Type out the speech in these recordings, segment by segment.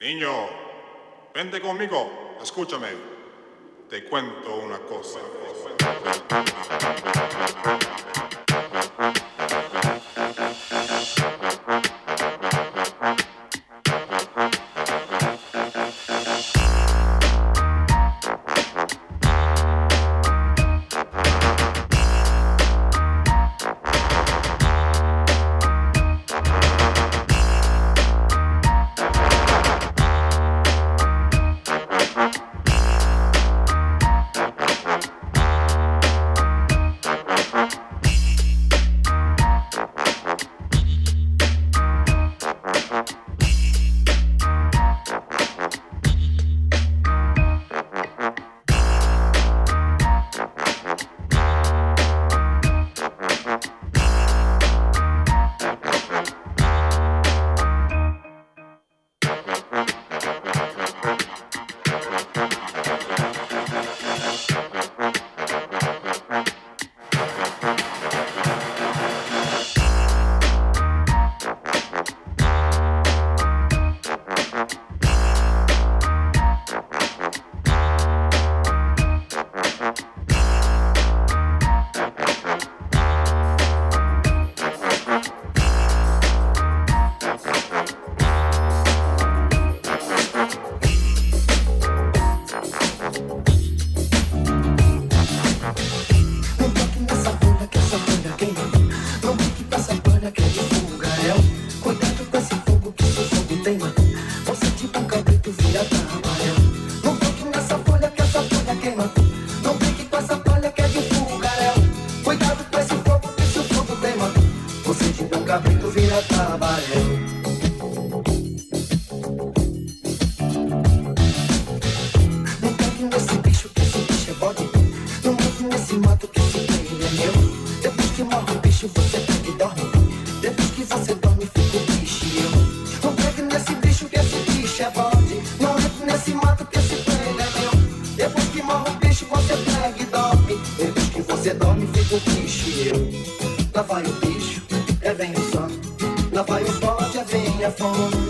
Niño, vente conmigo, escúchame. Te cuento una cosa. nesse mato que esse prende é meu. Depois que morre o bicho, você pega e dorme. Depois que você dorme, fica o bicho e eu. Lá vai o bicho, é vem o santo. Lá vai o bode, é vem a fome.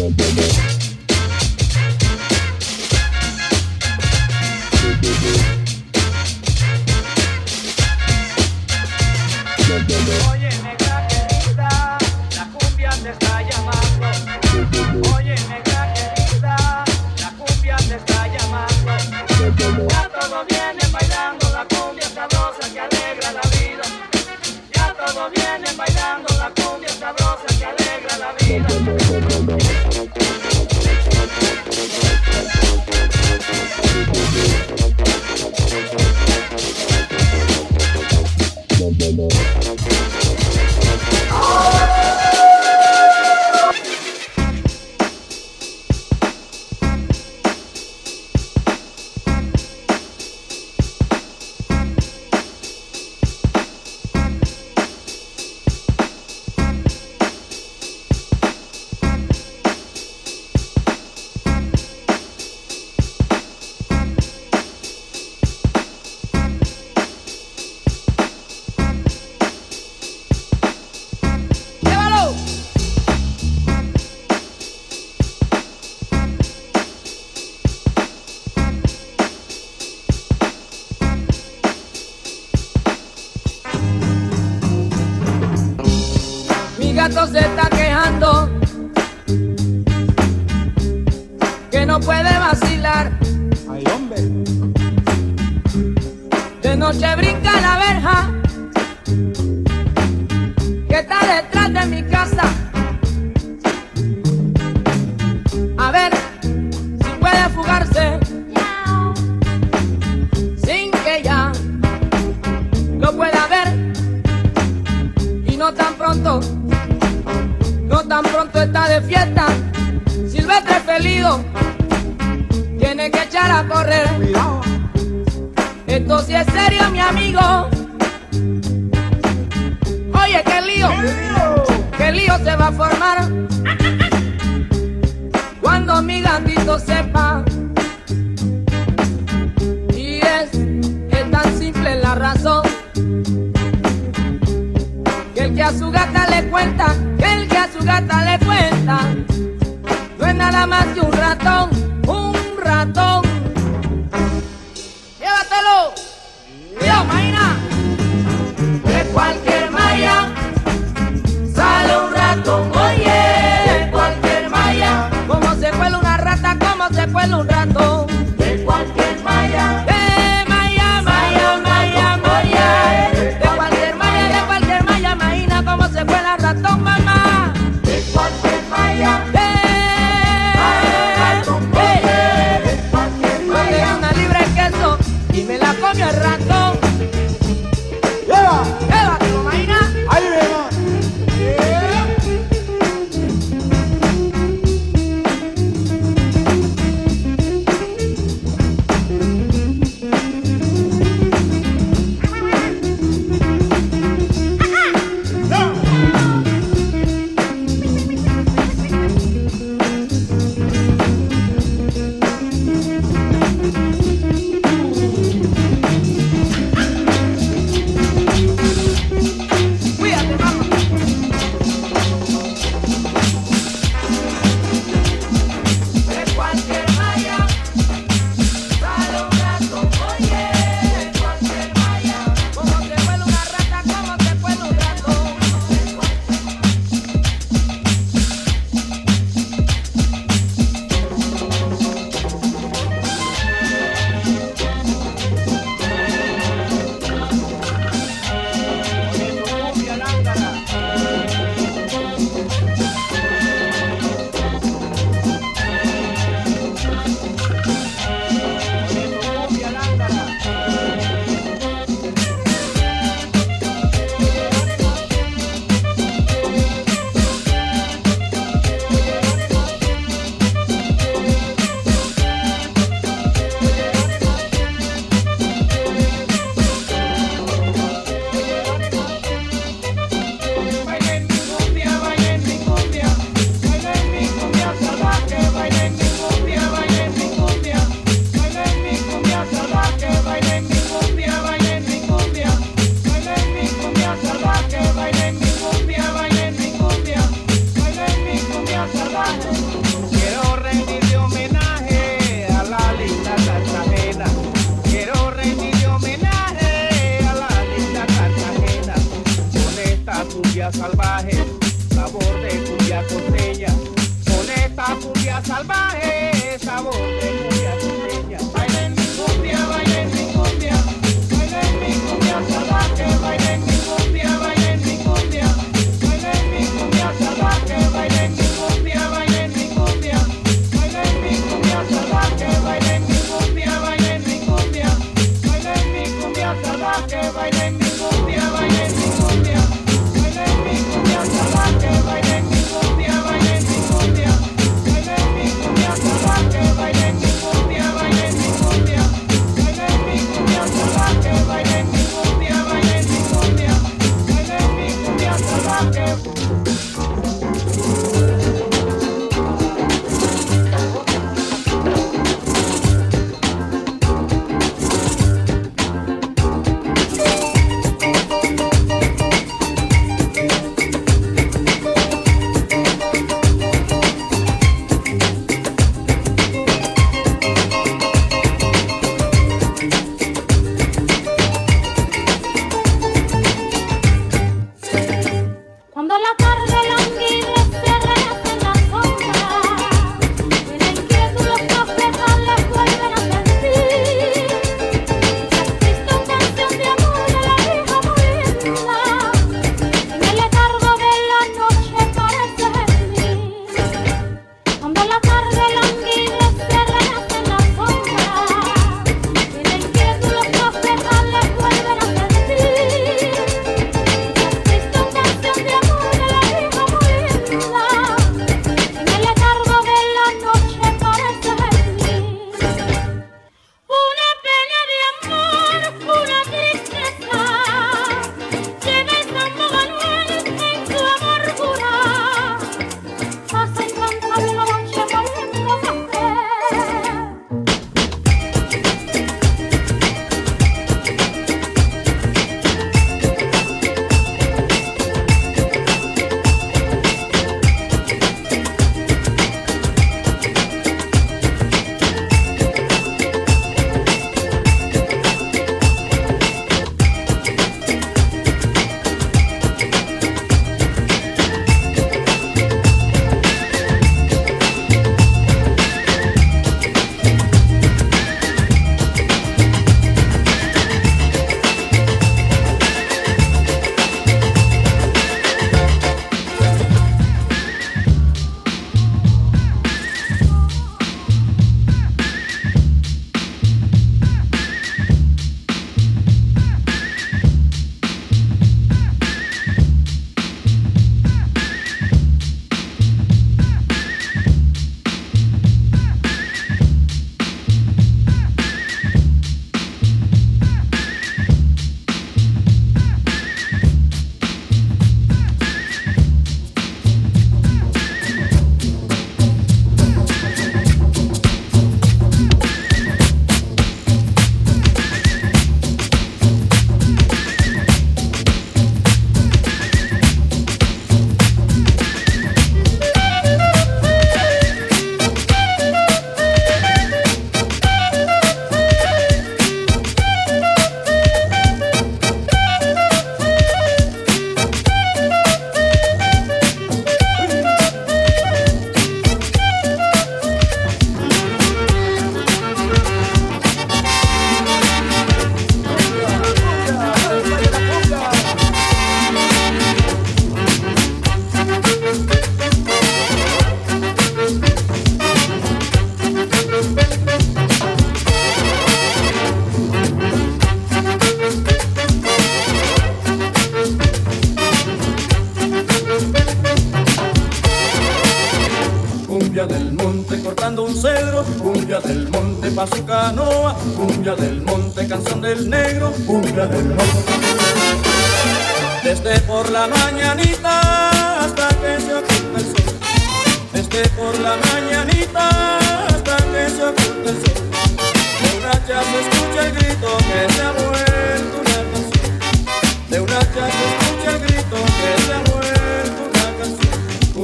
Boy. puede vacilar. Ay, hombre. De noche brinca la verja que está detrás de mi casa. A ver si puede fugarse sin que ya lo pueda ver y no tan pronto. No tan pronto está de fiesta, silvestre felido que echar a correr. Cuidado. Esto sí es serio, mi amigo. Oye, qué lío. Qué lío, ¿Qué lío se va a formar. Cuando mi gatito sepa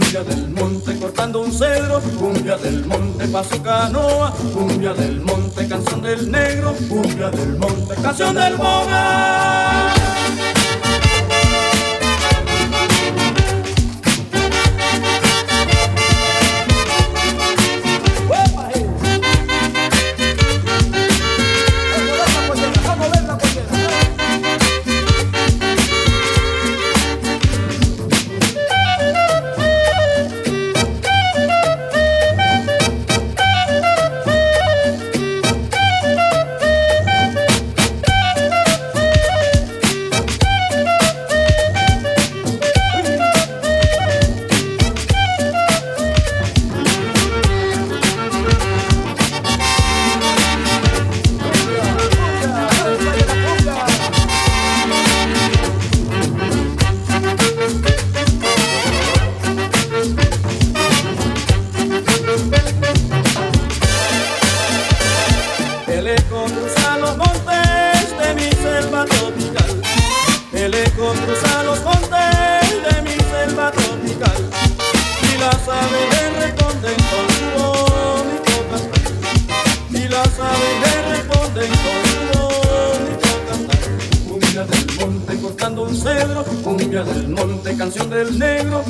cumbia del monte cortando un cedro, cumbia del monte paso canoa, cumbia del monte canción del negro, cumbia del monte canción del boga.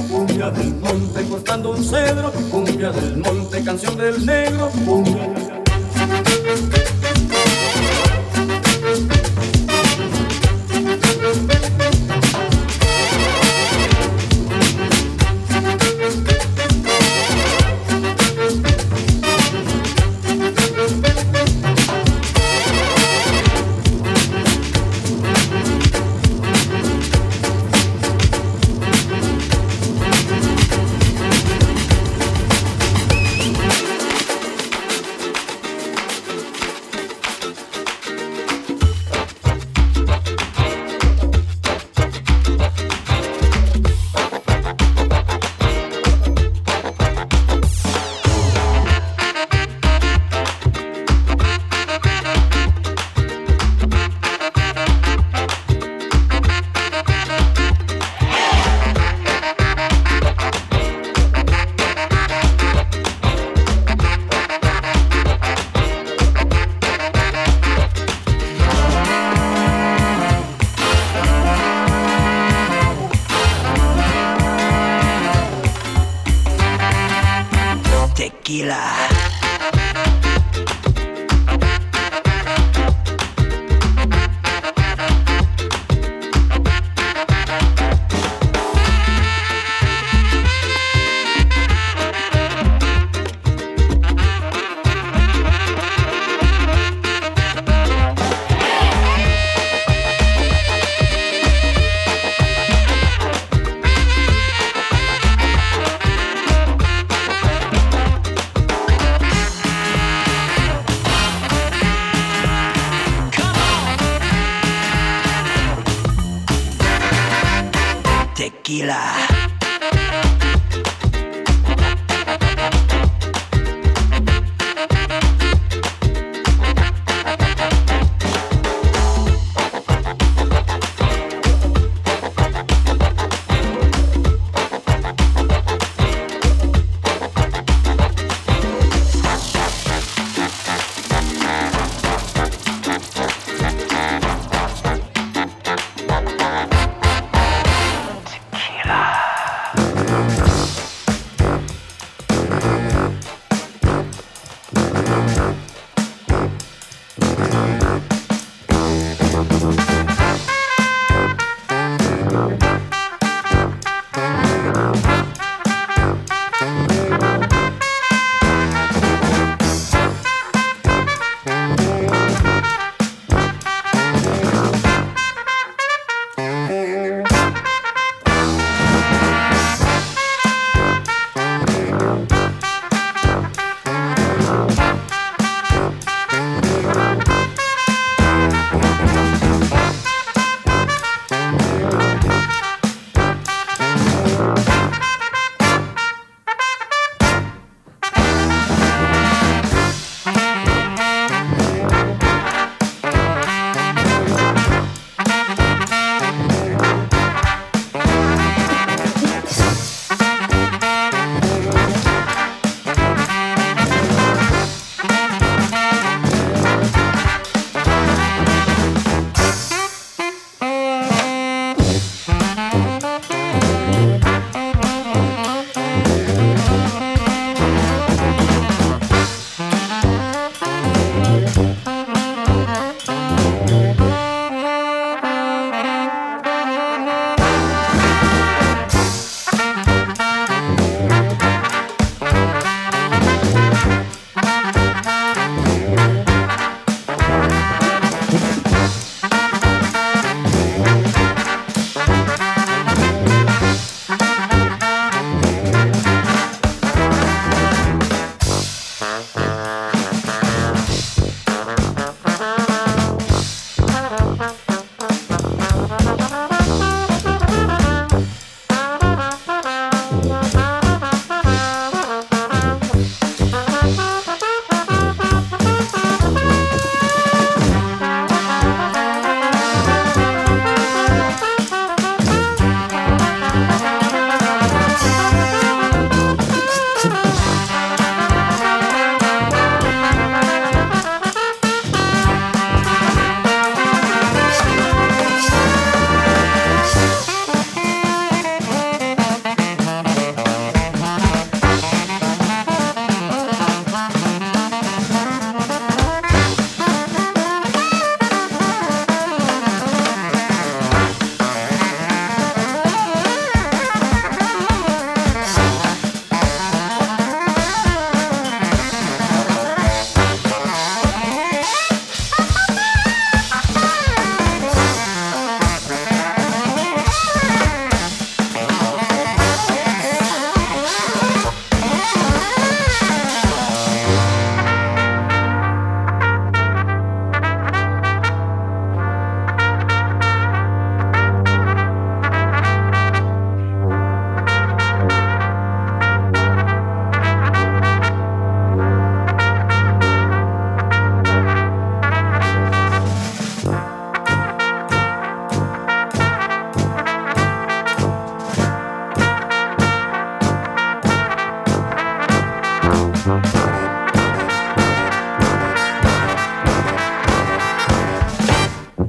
cumbia del monte cortando un cedro, cumbia del monte, canción del negro, cumbia.